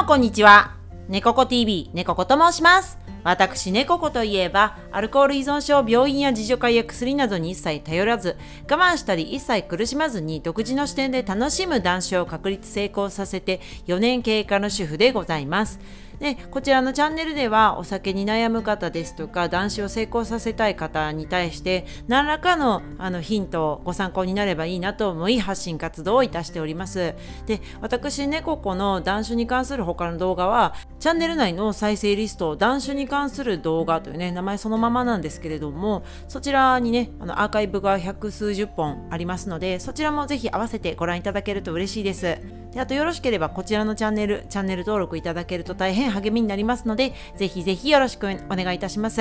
もこんにちは。猫子 TV、猫子と申します。私、猫子といえば、アルコール依存症、病院や自助会や薬などに一切頼らず、我慢したり一切苦しまずに独自の視点で楽しむ男子を確立成功させて4年経過の主婦でございます。でこちらのチャンネルではお酒に悩む方ですとか男子を成功させたい方に対して何らかのあのヒントをご参考になればいいなと思い発信活動をいたしております。で私猫子の男子に関する他の動画はチャンネル内の再生リスト男子に関する動画というね名前そのままなんですけれどもそちらにねあのアーカイブが百数十本ありますのでそちらもぜひ合わせてご覧いただけると嬉しいです。であとよろしければこちらのチャンネルチャンネル登録いただけると大変励みになりますので、ぜひぜひよろしくお願いいたします。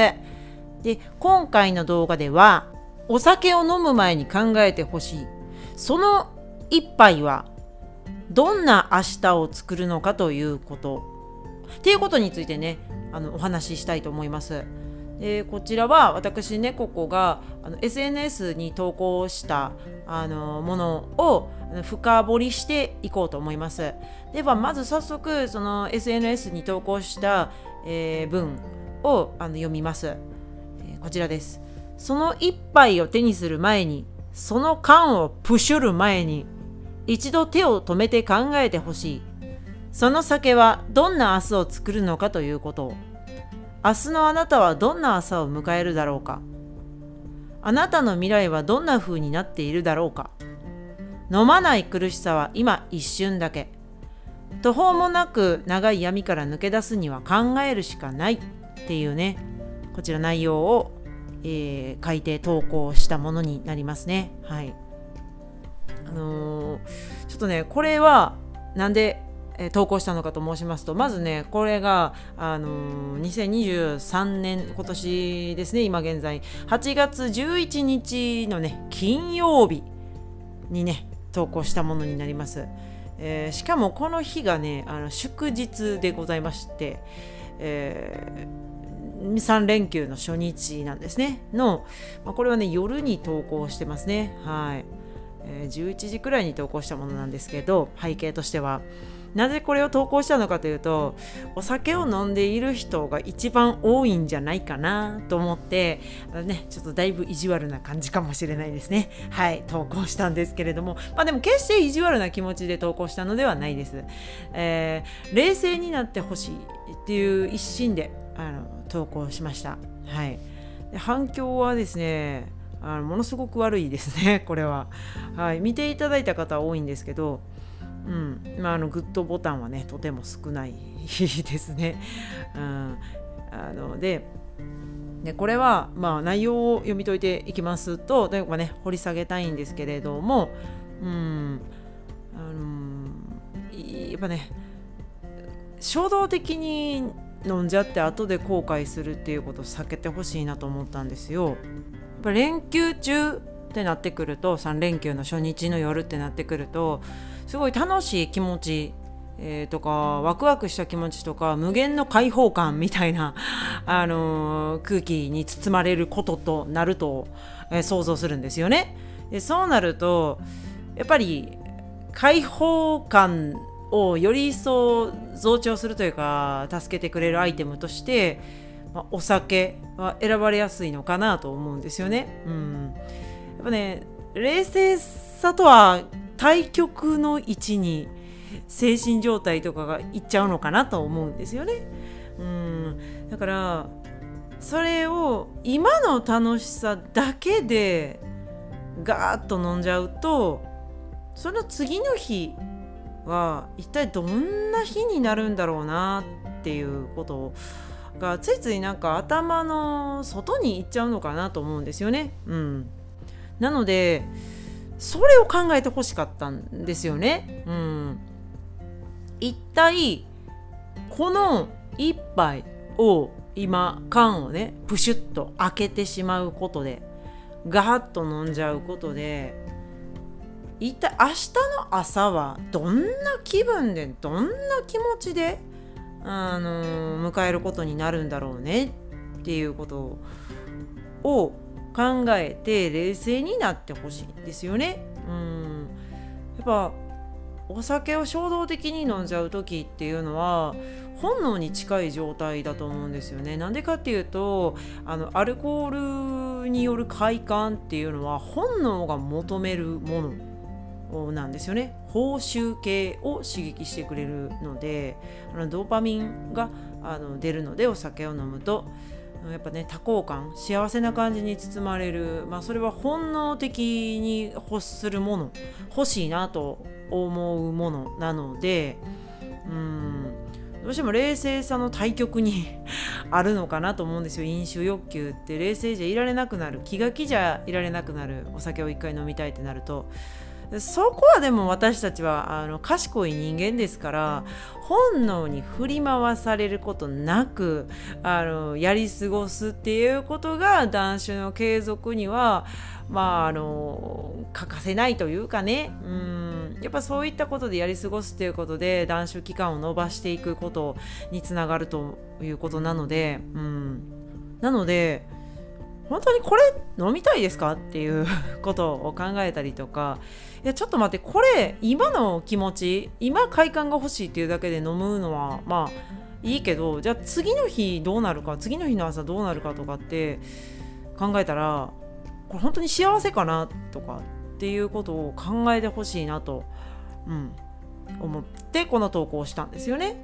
で、今回の動画では、お酒を飲む前に考えてほしい。その一杯は、どんな明日を作るのかということ。っていうことについてね、あのお話ししたいと思います。でこちらは私ねここがあの SNS に投稿したあのものを深掘りしていこうと思います。ではまず早速その SNS に投稿した、えー、文をあの読みます、えー、こちらです。その一杯を手にする前にその缶をプシュる前に一度手を止めて考えてほしい。その酒はどんな明日を作るのかということを。明日のあなたはどんな朝を迎えるだろうか？あなたの未来はどんな風になっているだろうか？飲まない苦しさは今一瞬だけ。途方もなく長い闇から抜け出すには考えるしかない。っていうねこちら内容を、えー、書いて投稿したものになりますね。はい。あのー、ちょっとねこれはなんで投稿したのかと申しますとまずねこれが、あのー、2023年今年ですね今現在。8月11日のね金曜日にね投稿したものになります、えー、しかもこの日がねあの祝日でございまして、えー、3連休の初日なんですね。の、まあ、これはね夜に投稿してますね。はい、えー、11時くらいに投稿したものなんですけど背景としては。なぜこれを投稿したのかというとお酒を飲んでいる人が一番多いんじゃないかなと思ってねちょっとだいぶ意地悪な感じかもしれないですね。はい投稿したんですけれども。まあでも決して意地悪な気持ちで投稿したのではないです、えー、冷静になってほしいっていう一心であの投稿しました。はい。で反響はですねあのものすごく悪いですねこれは。はい見ていただいた方は多いんですけどうんまあ、あのグッドボタンはねとても少ないですね。うん、あのででこれは、まあ、内容を読み解いていきますと例えばね掘り下げたいんですけれども、うんあのやっぱね衝動的に飲んじゃって後で後悔するっていうことを避けてほしいなと思ったんですよ。やっぱ連休中ってなってくると3連休の初日の夜ってなってくるとすごい楽しい気持ち、えー、とかワクワクした気持ちとか無限の開放感みたいな、あのー、空気に包まれることとなると、えー、想像するんですよね。でそうなるとやっぱり開放感をより一層増長するというか助けてくれるアイテムとして、まあ、お酒は選ばれやすいのかなと思うんですよね。うん、っぱね冷静さとは対極の位置に精神状態とかがいっちゃうのかなと思うんですよね。うんだからそれを今の楽しさだけでガーッと飲んじゃうとその次の日は一体どんな日になるんだろうなっていうことがついついなんか頭の外に行っちゃうのかなと思うんですよね。うん、なのでそれを考えてほしかったんですよね。うん、一体この一杯を今缶をねプシュッと開けてしまうことでガーッと飲んじゃうことで一体明日の朝はどんな気分でどんな気持ちで、あの迎えることになるんだろうねっていうことを考えて冷静になってほしいんですよね。うんやっぱお酒を衝動的に飲んじゃう時っていうのは本能に近い状態だと思うんですよね。なんでかっていうとあのアルコールによる快感っていうのは本能が求めるものなんですよね報酬系を刺激してくれるのであのドーパミンがあの出るのでお酒を飲むとやっぱね多幸感幸せな感じに包まれる、まあ、それは本能的に欲するもの。欲しいなと思うものなのでうんどうしても冷静さの対極に あるのかなと思うんですよ。飲酒欲求って。冷静じゃいられなくなる。気が気じゃいられなくなる。お酒を一回飲みたいってなると。そこはでも私たちはあの賢い人間ですから本能に振り回されることなくあのやり過ごすっていうことが断酒の継続にはまああの欠かせないというかね。うん。やっぱそういったことでやり過ごすっていうことで断酒期間を延ばしていくことにつながるということなのでうん。なので本当にこれ飲みたいですかっていう ことを考えたりとかいやちょっと待ってこれ今の気持ち今快感が欲しいっていうだけで飲むのはまあいいけどじゃあ次の日どうなるか次の日の朝どうなるかとかって考えたらこれ本当に幸せかなとかっていうことを考えてほしいなと、うん、思ってこの投稿をしたんですよね。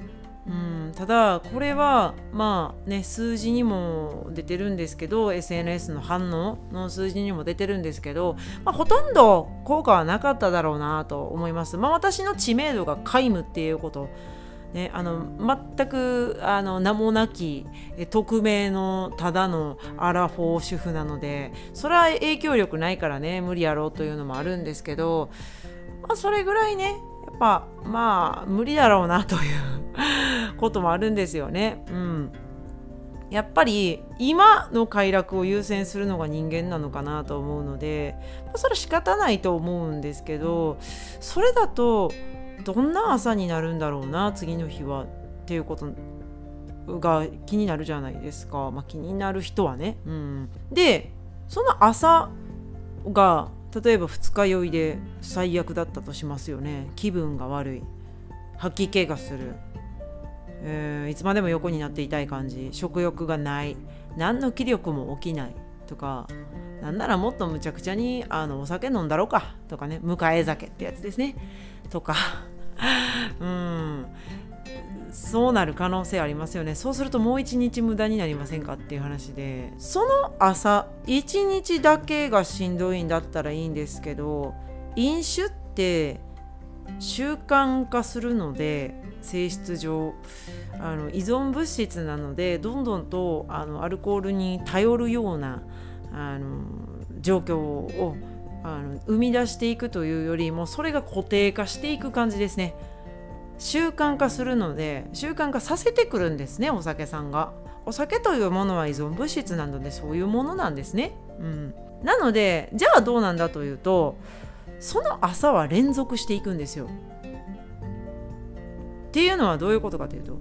うん、ただこれはまあね数字にも出てるんですけど SNS の反応の数字にも出てるんですけど、まあ、ほとんど効果はなかっただろうなと思います。まあ、私の知名度が皆無っていうことね、あの全くあの名もなき匿名のただのアラフォー主婦なのでそれは影響力ないからね無理やろうというのもあるんですけど、まあ、それぐらいねやっぱまあ無理だろうなということもあるんですよね。うんやっぱり今の快楽を優先するのが人間なのかなと思うので、まあ、それは仕方ないと思うんですけどそれだとどんな朝になるんだろうな次の日はっていうことが気になるじゃないですか、まあ、気になる人はね。うん、でその朝が例えば二日酔いで最悪だったとしますよね。気分が悪い。吐き気がする、えー、いつまでも横になっていたい感じ。食欲がない。何の気力も起きない。とかなんならもっとむちゃくちゃにあのお酒飲んだろうか。とかね。迎え酒ってやつですね。とか。うん。そうなる可能性ありますよね。そうするともう一日無駄になりませんかっていう話で。その朝一日だけがしんどいんだったらいいんですけど飲酒って習慣化するので性質上あの依存物質なのでどんどんとあのアルコールに頼るようなあの状況をあの生み出していくというよりもそれが固定化していく感じですね。習慣化するので習慣化させてくるんですねお酒さんが。お酒というものは依存物質なのでそういうものなんですね、うん、なのでじゃあどうなんだというとその朝は連続していくんですよ。っていうのはどういうことかというと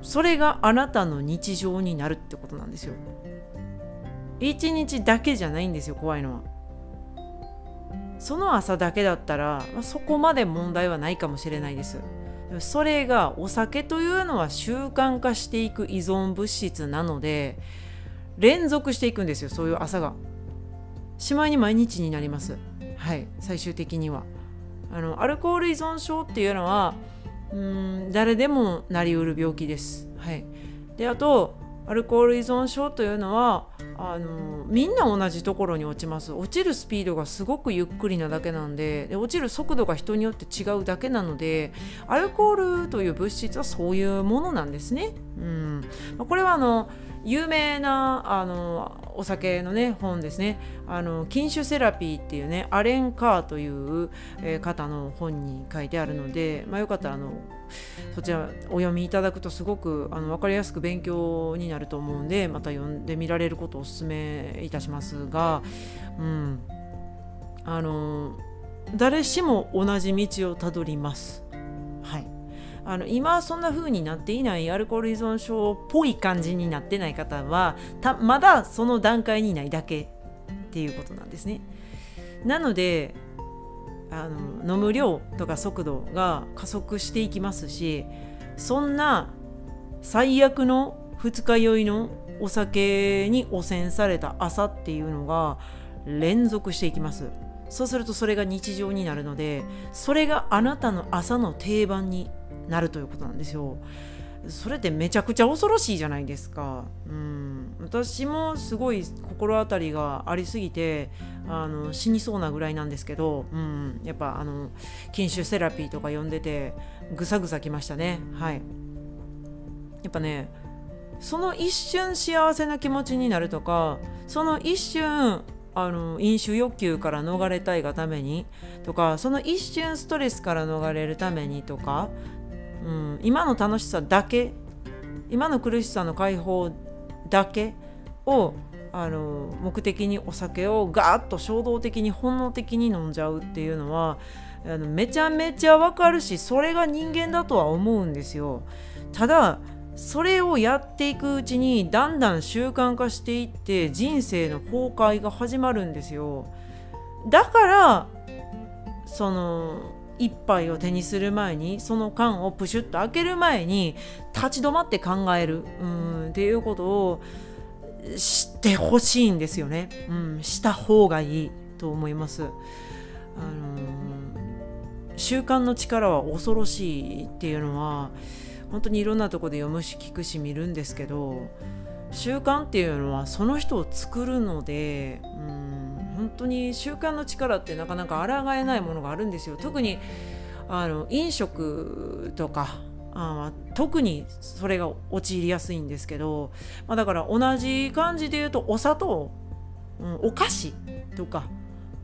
それがあなたの日常になるってことなんですよ。一日だけじゃないんですよ怖いのは。その朝だけだったら、まあ、そこまで問題はないかもしれないです。それがお酒というのは習慣化していく依存物質なので連続していくんですよそういう朝が。しまいに毎日になります。はい最終的には。あのアルコール依存症っていうのはうん誰でもなりうる病気です。はい。であとアルコール依存症というのはあのみんな同じところに落ちます。落ちるスピードがすごくゆっくりなだけなんでで落ちる速度が人によって違うだけなのでアルコールという物質はそういうものなんですね。うん、これはあの有名なあのお酒のね本ですね。あの禁酒セラピーっていうねアレン・カーという、えー、方の本に書いてあるので、まあ、よかったらあのそちらお読みいただくとすごくあの分かりやすく勉強になると思うんでまた読んでみられることをお勧めいたしますが、うん、あの誰しも同じ道をたどります。はいあの今そんな風になっていないアルコール依存症っぽい感じになってない方はたまだその段階にないだけっていうことなんですね。なのであの飲む量とか速度が加速していきますしそんな最悪の二日酔いのお酒に汚染された朝っていうのが連続していきます。そうするとそれが日常になるのでそれがあなたの朝の定番になるということなんですよそれってめちゃくちゃ恐ろしいじゃないですか。うん、私もすごい心当たりがありすぎてあの死にそうなぐらいなんですけど、うん、やっぱあの禁酒セラピーとか呼んでてぐさぐさきましたね。はい、やっぱねその一瞬幸せな気持ちになるとかその一瞬あの飲酒欲求から逃れたいがためにとかその一瞬ストレスから逃れるためにとかうん、今の楽しさだけ今の苦しさの解放だけをあの目的にお酒をガーッと衝動的に本能的に飲んじゃうっていうのはあのめちゃめちゃわかるしそれが人間だとは思うんですよ。ただそれをやっていくうちにだんだん習慣化していって人生の崩壊が始まるんですよ。だからその一杯を手にする前にその缶をプシュッと開ける前に立ち止まって考えるうんっていうことをしてほしいんですよね、うん、した方がいいと思います。あのー、習慣の力は恐ろしいっていうのは本当にいろんなとこで読むし聞くし見るんですけど習慣っていうのはその人を作るので、うん本当に習慣の力ってなかなか抗えないものがあるんですよ。特にあの飲食とかあ特にそれが陥りやすいんですけど、まあ、だから同じ感じで言うとお砂糖、うん、お菓子とか、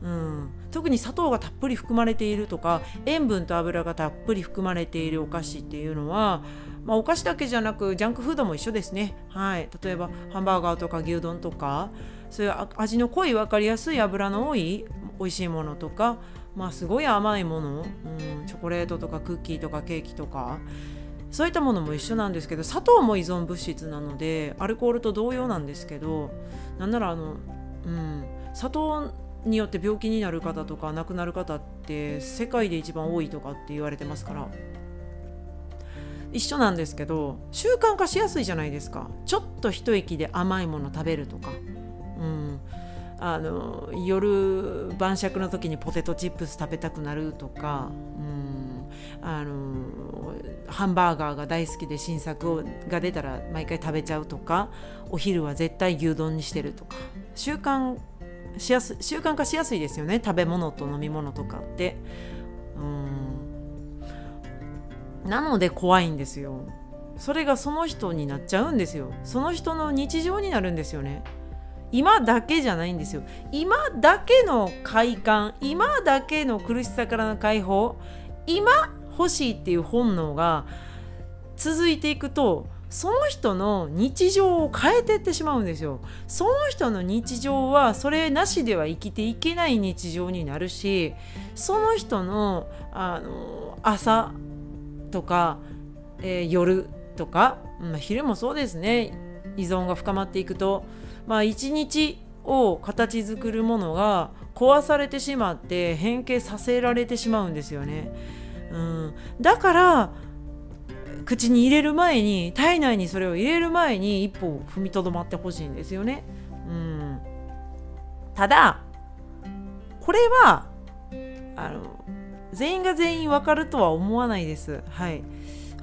うん、特に砂糖がたっぷり含まれているとか塩分と油がたっぷり含まれているお菓子っていうのは、まあ、お菓子だけじゃなくジャンクフードも一緒ですね、はい、例えばハンバーガーとか牛丼とかそういう味の濃い分かりやすい油の多い美味しいものとか、まあ、すごい甘いもの、うん、チョコレートとかクッキーとかケーキとかそういったものも一緒なんですけど砂糖も依存物質なのでアルコールと同様なんですけどなんならあの、うん、砂糖によって病気になる方とか亡くなる方って世界で一番多いとかって言われてますから一緒なんですけど習慣化しやすいじゃないですか。ちょっと一息で甘いもの食べるとか。うん、あの夜晩酌の時にポテトチップス食べたくなるとか、うん、あのハンバーガーが大好きで新作をが出たら毎回食べちゃうとかお昼は絶対牛丼にしてるとか習慣しやす習慣化しやすいですよね食べ物と飲み物とかって。うんなので怖いんですよ。それがその人になっちゃうんですよ。その人の日常になるんですよね。今だけじゃないんですよ。今だけの快感今だけの苦しさからの解放今欲しいっていう本能が続いていくとその人の日常を変えていってしまうんですよ。その人の日常はそれなしでは生きていけない日常になるしその人のあの朝とか、えー、夜とか、まあ、昼もそうですね。依存が深まっていくとまあ、一日を形作るものが壊されてしまって変形させられてしまうんですよね。うん、だから口に入れる前に体内にそれを入れる前に一歩踏みとどまってほしいんですよね。うん、ただこれはあの全員が全員わかるとは思わないです。はい。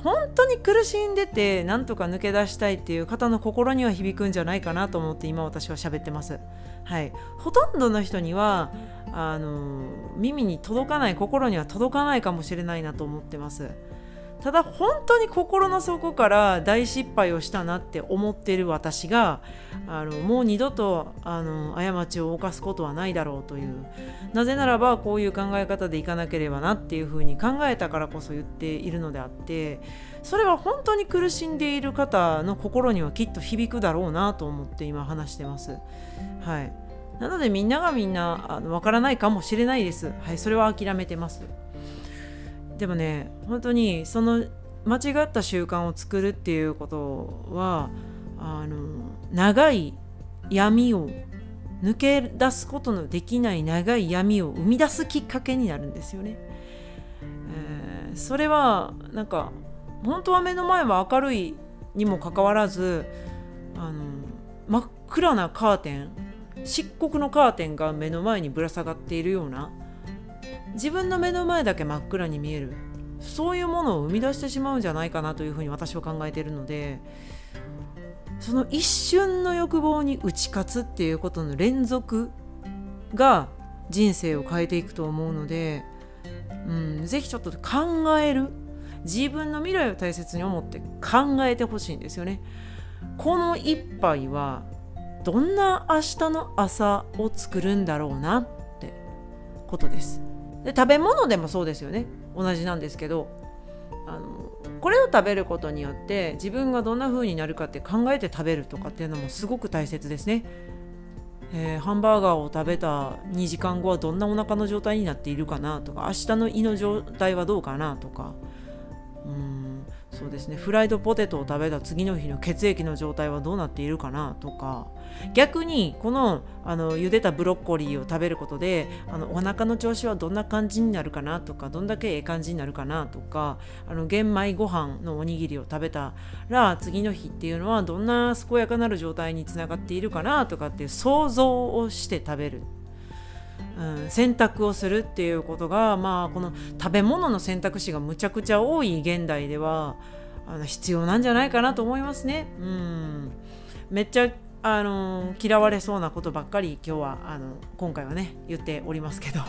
本当に苦しんでてなんとか抜け出したいっていう方の心には響くんじゃないかなと思って今私は喋ってます。はい、ほとんどの人にはあの耳に届かない心には届かないかもしれないなと思ってます。ただ本当に心の底から大失敗をしたなって思ってる私があのもう二度とあの過ちを犯すことはないだろうというなぜならばこういう考え方でいかなければなっていうふうに考えたからこそ言っているのであってそれは本当に苦しんでいる方の心にはきっと響くだろうなと思って今話してます。はいなのでみんながみんなあの分からないかもしれないです。はい、それは諦めてます。でもね本当にその間違った習慣を作るっていうことはあの長い闇を抜け出すことのできない長い闇を生み出すきっかけになるんですよね。えー、それはなんか本当は目の前は明るいにもかかわらずあの真っ暗なカーテン漆黒のカーテンが目の前にぶら下がっているような自分の目の前だけ真っ暗に見えるそういうものを生み出してしまうんじゃないかなというふうに私は考えているのでその一瞬の欲望に打ち勝つっていうことの連続が人生を変えていくと思うので、うん、ぜひちょっと考える自分の未来を大切に思って考えてほしいんですよね。この一杯はどんな明日の朝を作るんだろうなってことです。で食べ物でもそうですよね。同じなんですけど。あのこれを食べることによって自分がどんな風になるかって考えて食べるとかっていうのもすごく大切ですね。えー、ハンバーガーを食べた2時間後はどんなお腹の状態になっているかなとか明日の胃の状態はどうかなとか。うん。そうですね。フライドポテトを食べた次の日の血液の状態はどうなっているかなとか。逆にこのあの茹でたブロッコリーを食べることであのお腹の調子はどんな感じになるかなとかどんだけええ感じになるかなとかあの玄米ご飯のおにぎりを食べたら次の日っていうのはどんな健やかなる状態につながっているかなとかっていう想像をして食べる。うん、選択をするっていうことが、まあ、この食べ物の選択肢がむちゃくちゃ多い現代ではあの必要なんじゃないかなと思いますね。うん、めっちゃあの嫌われそうなことばっかり今日はあの今回はね言っておりますけど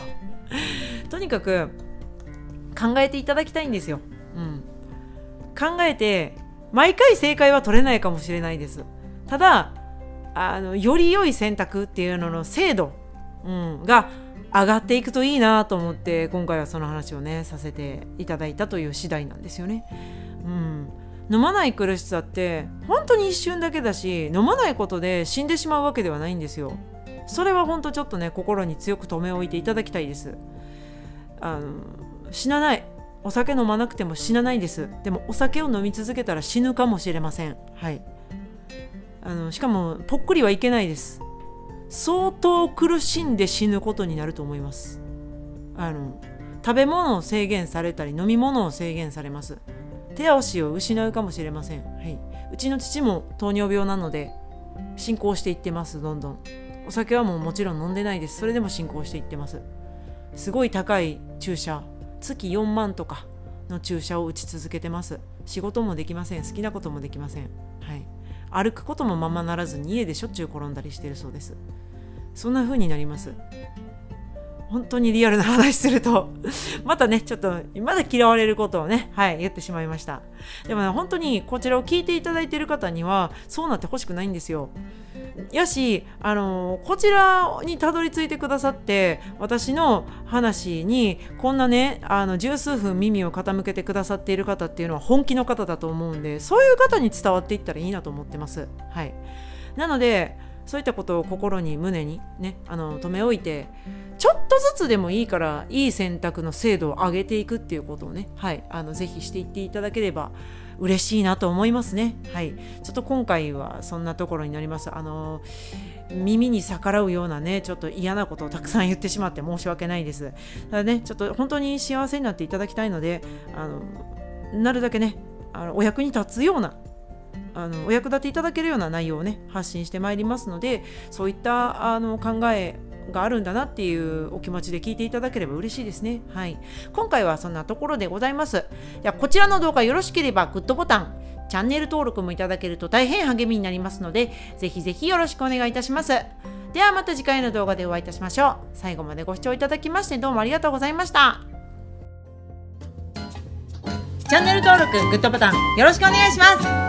とにかく考えていただきたいんですよ。うん、考えて毎回正解は取れないかもしれないです。ただあのより良い選択っていうのの精度うん、が上がっていくといいなと思って今回はその話をねさせていただいたという次第なんですよね。うん、飲まない苦しさって本当に一瞬だけだし飲まないことで死んでしまうわけではないんですよ。それは本当ちょっとね心に強く留め置いていただきたいです。あの死なない。お酒飲まなくても死なないです。でもお酒を飲み続けたら死ぬかもしれません。はい。あのしかもぽっくりはいけないです。相当苦しんで死ぬことになると思います。あの食べ物を制限されたり飲み物を制限されます。手足を失うかもしれません、はい、うちの父も糖尿病なので進行していってますどんどん。お酒はもうもちろん飲んでないです。それでも進行していってます。すごい高い注射。月4万とかの注射を打ち続けてます。仕事もできません。好きなこともできません。はい。歩くこともままならずに家でしょっちゅう転んだりしてるそうですそんな風になります本当にリアルな話すると またね、ちょっと、まだ嫌われることをね、はい、言ってしまいました。でもね、本当にこちらを聞いていただいている方には、そうなってほしくないんですよ。やし、あの、こちらにたどり着いてくださって、私の話に、こんなね、あの、十数分耳を傾けてくださっている方っていうのは本気の方だと思うんで、そういう方に伝わっていったらいいなと思ってます。はい。なので、そういったことを心に胸にねあの留め置いてちょっとずつでもいいからいい選択の精度を上げていくっていうことをねはいあのぜひしていっていただければ嬉しいなと思いますね。はい。ちょっと今回はそんなところになります。あの耳に逆らうようなねちょっと嫌なことをたくさん言ってしまって申し訳ないです。ただねちょっと本当に幸せになっていただきたいのであのなるだけねあのお役に立つようなあのお役立ていただけるような内容をね発信してまいりますのでそういったあの考えがあるんだなっていうお気持ちで聞いていただければ嬉しいですね。はい。今回はそんなところでございます。ではこちらの動画よろしければグッドボタン、チャンネル登録もいただけると大変励みになりますので、ぜひぜひよろしくお願いいたします。ではまた次回の動画でお会いいたしましょう。最後までご視聴いただきましてどうもありがとうございました。チャンネル登録、グッドボタンよろしくお願いします。